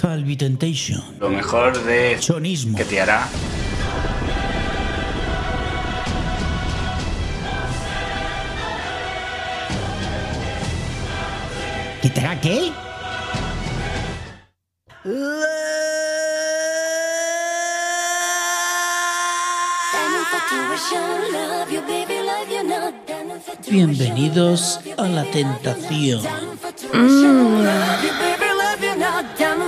Calvi Temptation. Lo mejor de Chonismo. que te hará. ¿Qué te hará qué? Bienvenidos a la tentación.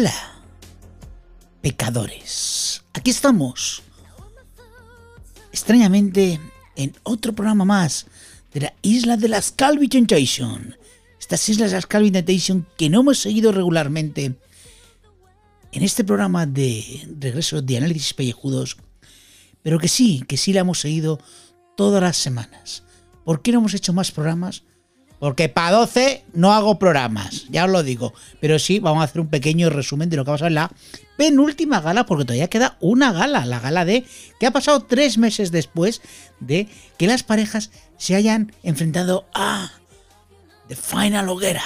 Hola, pecadores. Aquí estamos. Extrañamente, en otro programa más de la isla de las Calvi. Estas islas de las Calvi que no hemos seguido regularmente en este programa de regreso de análisis pellejudos, pero que sí, que sí la hemos seguido todas las semanas. ¿Por qué no hemos hecho más programas? Porque para 12 no hago programas, ya os lo digo. Pero sí, vamos a hacer un pequeño resumen de lo que ha pasado en la penúltima gala, porque todavía queda una gala, la gala de que ha pasado tres meses después de que las parejas se hayan enfrentado a The Final Hoguera,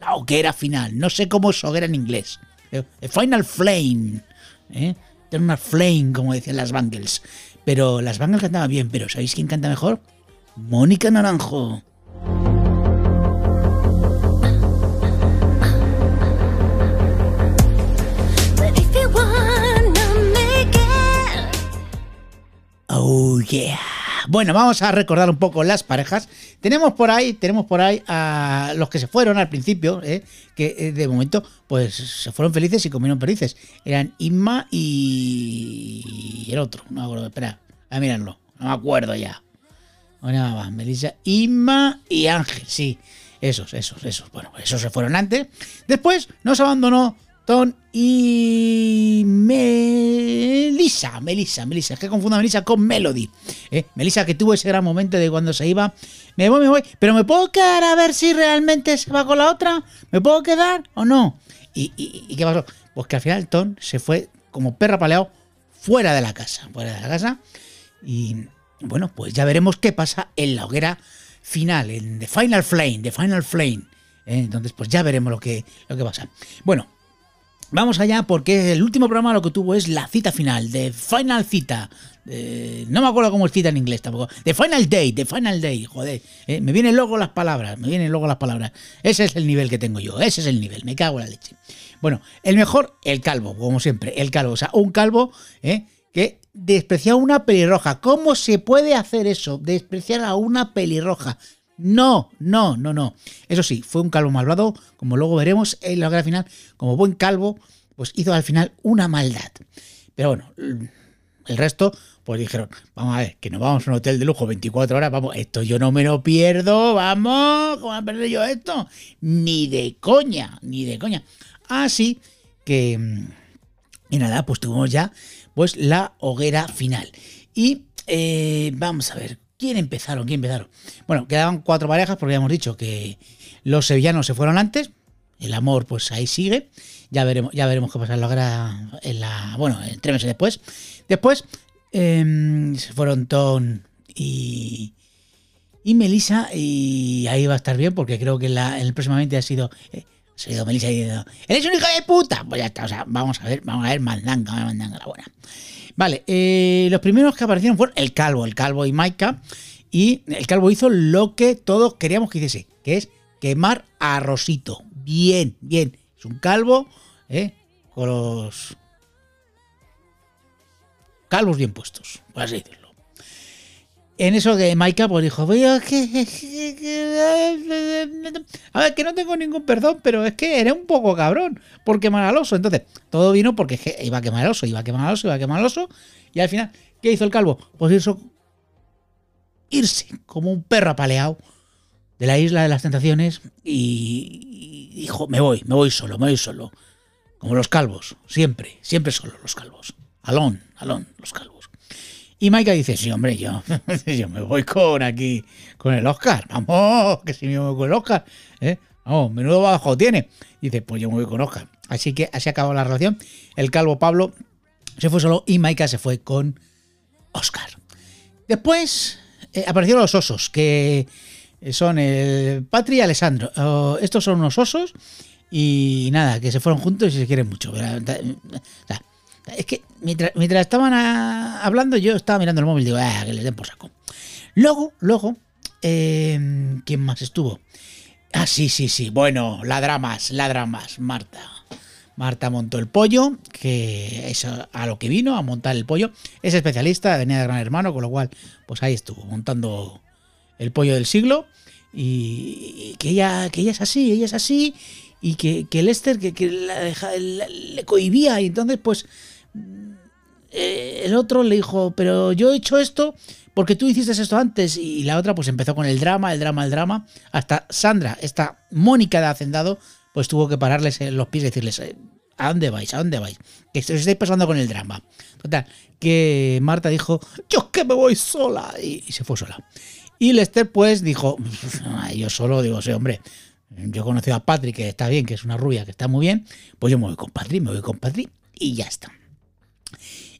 la hoguera final. No sé cómo es hoguera en inglés. The Final Flame. ¿eh? Tiene una flame, como decían las Bangles. Pero las Bangles cantaban bien, pero ¿sabéis quién canta mejor? Mónica Naranjo. Bueno, vamos a recordar un poco las parejas. Tenemos por ahí, tenemos por ahí a los que se fueron al principio, ¿eh? que eh, de momento pues se fueron felices y comieron felices. Eran Inma y el otro, no me acuerdo, espera, a mirarlo, no me acuerdo ya. ¿Cómo se llamaba? Melissa, Inma y Ángel, sí, esos, esos, esos. Bueno, esos se fueron antes. Después nos abandonó Ton y Melissa, Melissa, Melissa, es que confundo a Melissa con Melody. ¿eh? Melissa que tuvo ese gran momento de cuando se iba, me voy, me voy, pero me puedo quedar a ver si realmente se va con la otra, me puedo quedar o no. ¿Y, qué pasó? Pues que al final Ton se fue como perra paleado fuera de la casa, fuera de la casa. Y bueno, pues ya veremos qué pasa en la hoguera final, en The Final Flame, The Final Flame. ¿eh? Entonces, pues ya veremos lo que, lo que pasa. Bueno, Vamos allá porque el último programa lo que tuvo es la cita final, de Final Cita. No me acuerdo cómo es cita en inglés tampoco. The Final Day, The Final Day, joder. eh, me vienen luego las palabras, me vienen luego las palabras. Ese es el nivel que tengo yo, ese es el nivel, me cago en la leche. Bueno, el mejor, el calvo, como siempre, el calvo. O sea, un calvo eh, que desprecia a una pelirroja. ¿Cómo se puede hacer eso? Despreciar a una pelirroja. No, no, no, no. Eso sí, fue un calvo malvado, como luego veremos en la hoguera final, como buen calvo, pues hizo al final una maldad. Pero bueno, el resto, pues dijeron, vamos a ver, que nos vamos a un hotel de lujo 24 horas, vamos, esto yo no me lo pierdo, vamos, ¿cómo voy a perder yo esto? Ni de coña, ni de coña. Así que, mm, y nada, pues tuvimos ya pues la hoguera final. Y eh, vamos a ver, ¿quién empezaron? ¿Quién empezaron? Bueno, quedaban cuatro parejas porque ya hemos dicho que los sevillanos se fueron antes, el amor pues ahí sigue, ya veremos, ya veremos qué pasa en la en la, bueno, en tres meses después. Después em, se fueron Ton y, y Melissa y ahí va a estar bien porque creo que la, el próximamente ha sido... eh, ha sido Melissa diciendo, ¡Eres un hijo de puta! Pues ya está, o sea, vamos a ver, vamos a ver, mandanga, mandanga la buena. Vale, eh, los primeros que aparecieron fueron el Calvo, el Calvo y Maika. Y el Calvo hizo lo que todos queríamos que hiciese, que es quemar a Rosito. Bien, bien. Es un calvo, ¿eh? Con los calvos bien puestos, por así decirlo. En eso que Maika pues dijo, "Oye, es que- a ver, que no tengo ningún perdón, pero es que eres un poco cabrón por quemar oso. Entonces, todo vino porque iba a quemar al oso, iba a quemar al oso, iba a quemar al oso. Y al final, ¿qué hizo el calvo? Pues irse, irse como un perro apaleado de la isla de las tentaciones y, y dijo, me voy, me voy solo, me voy solo. Como los calvos, siempre, siempre solo los calvos. Alón, alón, los calvos. Y Maika dice, sí, hombre, yo, yo me voy con aquí, con el Oscar. Vamos, que si me voy con el Oscar. ¿eh? Vamos, menudo bajo tiene. Dice, pues yo me voy con Oscar. Así que así acabó la relación. El calvo Pablo se fue solo y Maika se fue con Oscar. Después eh, aparecieron los osos, que son el Patri y Alessandro. Oh, estos son unos osos y nada, que se fueron juntos y se quieren mucho. Sea, es que mientras, mientras estaban hablando, yo estaba mirando el móvil y digo, ah, que les den por saco. Luego, luego, eh, ¿quién más estuvo? Ah, sí, sí, sí. Bueno, la dramas, la dramas, Marta. Marta montó el pollo, que es a lo que vino, a montar el pollo. Es especialista, venía de Gran Hermano, con lo cual, pues ahí estuvo, montando el pollo del siglo. Y, que, ella, que ella es así, ella es así. Y que, que Lester que, que le cohibía. Y entonces, pues, el otro le dijo, pero yo he hecho esto porque tú hiciste esto antes. Y la otra, pues empezó con el drama, el drama, el drama. Hasta Sandra, esta Mónica de Hacendado, pues tuvo que pararles en los pies y decirles, eh, ¿a dónde vais? ¿A dónde vais? Que os estáis pasando con el drama. Total, que Marta dijo, yo es que me voy sola. Y, se fue sola. Y Lester, pues, dijo, "Ay, yo solo, digo, sí, hombre. Yo he conocido a Patrick, que está bien, que es una rubia, que está muy bien. Pues yo me voy con Patrick, me voy con Patrick y ya está.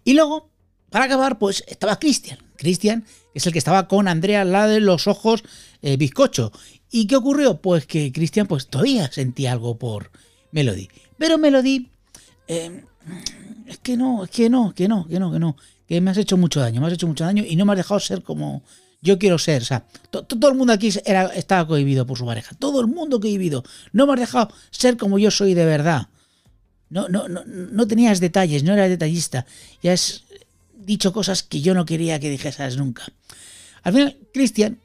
Y luego, para acabar, pues estaba Cristian. Cristian es el que estaba con Andrea, la de los ojos eh, bizcocho. ¿Y qué ocurrió? Pues que Cristian pues todavía sentía algo por Melody. Pero Melody, eh, es que no, es que no, que no, que no, que no. Que me has hecho mucho daño, me has hecho mucho daño y no me has dejado ser como yo quiero ser. O sea, to- to- todo el mundo aquí era, estaba cohibido por su pareja. Todo el mundo cohibido. No me has dejado ser como yo soy de verdad. No, no, no, tenías detalles, no eras detallista. Ya has dicho cosas que yo no quería que dijeras nunca. Al final, Cristian,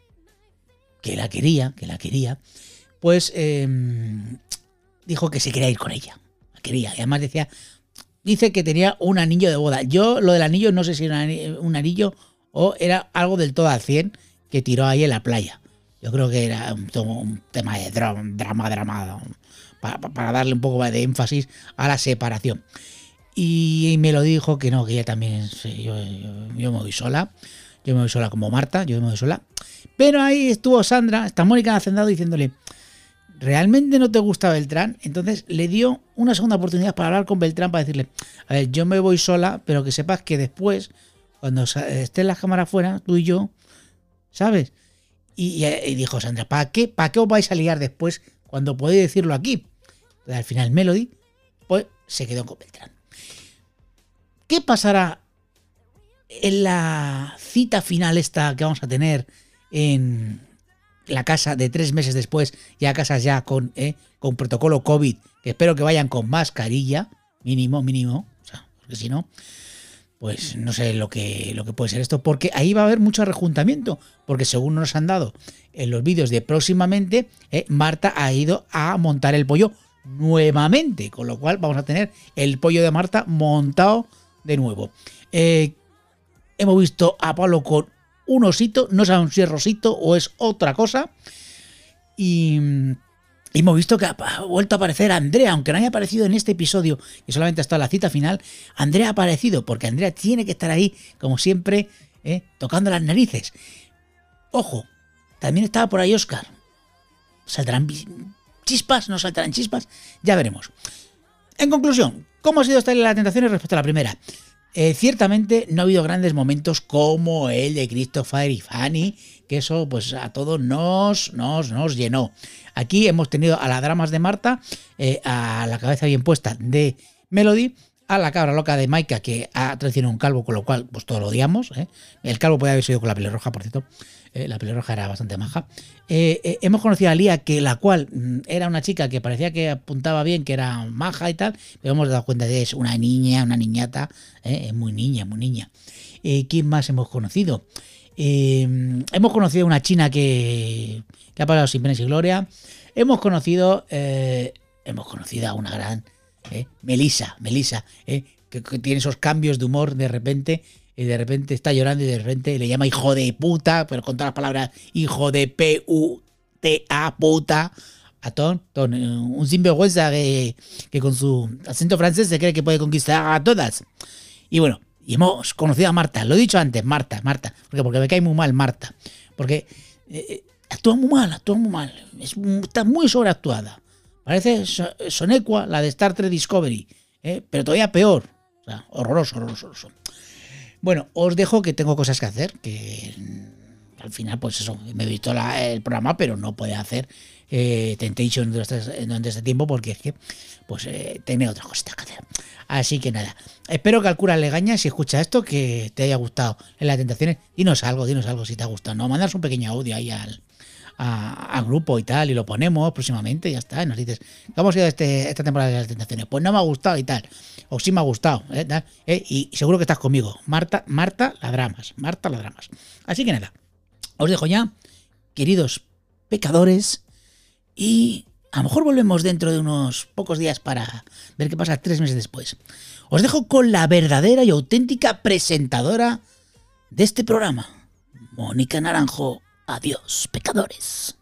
que la quería, que la quería, pues eh, dijo que se quería ir con ella. La quería. Y además decía, dice que tenía un anillo de boda. Yo lo del anillo no sé si era un anillo o era algo del todo al 100 que tiró ahí en la playa. Yo creo que era un, un tema de drama, drama, drama para, darle un poco de énfasis a la separación. Y me lo dijo que no, que ella también, sí, yo, yo- me voy sola, yo me voy sola como Marta, yo me voy sola. Pero ahí estuvo Sandra, está Mónica Hacendado diciéndole, ¿realmente no te gusta Beltrán? Entonces le dio una segunda oportunidad para hablar con Beltrán, para decirle, a ver, yo me voy sola, pero que sepas que después, cuando estén las cámaras fuera, tú y yo, ¿sabes? Y dijo Sandra, ¿para qué? ¿Para qué os vais a liar después cuando podéis decirlo aquí? Al final Melody, pues se quedó con Beltrán. ¿Qué pasará en la cita final esta que vamos a tener en la casa de tres meses después, ya casas ya con, eh, con protocolo COVID, que espero que vayan con mascarilla, mínimo, mínimo, o sea, porque si no, pues no sé lo que, lo que puede ser esto, porque ahí va a haber mucho rejuntamiento, porque según nos han dado en los vídeos de próximamente, eh, Marta ha ido a montar el pollo nuevamente, con lo cual vamos a tener el pollo de Marta montado de nuevo. Eh, hemos visto a Pablo con un osito, no sabemos si es rosito o es otra cosa, y... Hemos visto que ha vuelto a aparecer Andrea, aunque no haya aparecido en este episodio, y solamente hasta la cita final, Andrea ha aparecido, porque Andrea tiene que estar ahí, como siempre, ¿eh? tocando las narices. Ojo, también estaba por ahí Oscar. ¿Saldrán chispas? ¿No saltarán chispas? Ya veremos. En conclusión, ¿cómo ha sido esta la tentación respecto a la primera? Eh, ciertamente no ha habido grandes momentos como el de Christopher y Fanny, que eso pues a todos nos, nos, nos llenó. Aquí hemos tenido a las dramas de Marta, eh, a la cabeza bien puesta de Melody, a la cabra loca de Maika que ha traicionado un calvo, con lo cual pues todo lo odiamos. ¿eh? El calvo puede haber sido con la pelirroja, por cierto. Eh, la pelirroja era bastante maja. Eh, eh, hemos conocido a Lía, que la cual mm, era una chica que parecía que apuntaba bien, que era maja y tal, pero hemos dado cuenta de que es una niña, una niñata, eh, es muy niña, muy niña. ¿Quién más hemos conocido? Hemos conocido una china que, ha pasado sin pena y gloria. Hemos conocido, hemos conocido a una gran eh, Melissa, Melissa, eh, que, tiene esos cambios de humor de repente. Y de repente está llorando y de repente le llama hijo de puta, pero con todas las palabras hijo de P-U-T-A puta a Ton, Ton, eh, un sinvergüenza que, que con su acento francés se cree que puede conquistar a todas. Y bueno, y hemos conocido a Marta, lo he dicho antes, Marta, Marta, porque, porque me cae muy mal Marta, porque eh, eh, actúa muy mal, actúa muy mal, es, está muy sobreactuada. Parece So- Sonecua, la de Star Trek Discovery, ¿eh? pero todavía peor. O sea, horroroso, horroroso. horroroso. Bueno, os dejo que tengo cosas que hacer, que mm, al final, pues eso, me he visto el programa, pero no puede hacer eh, Temptation durante este, durante este tiempo porque es que, pues, eh, tiene otras cositas que hacer. Así que nada, espero que al cura le gaña si escucha esto, que te haya gustado en las tentaciones. Dinos algo, dinos algo si te ha gustado, ¿no? Mandas un pequeño audio ahí al, a- grupo y tal, y lo ponemos próximamente, y ya está. y nos dices, ¿cómo ha sido este, esta temporada de las tentaciones? Pues no me ha gustado y tal. O sí me ha gustado, ¿eh? ¿eh? Y seguro que estás conmigo. Marta, Marta, la dramas. Marta, la dramas. Así que nada, os dejo ya, queridos pecadores, y a lo mejor volvemos dentro de unos pocos días para ver qué pasa tres meses después. Os dejo con la verdadera y auténtica presentadora de este programa, Mónica Naranjo. Adiós, pecadores.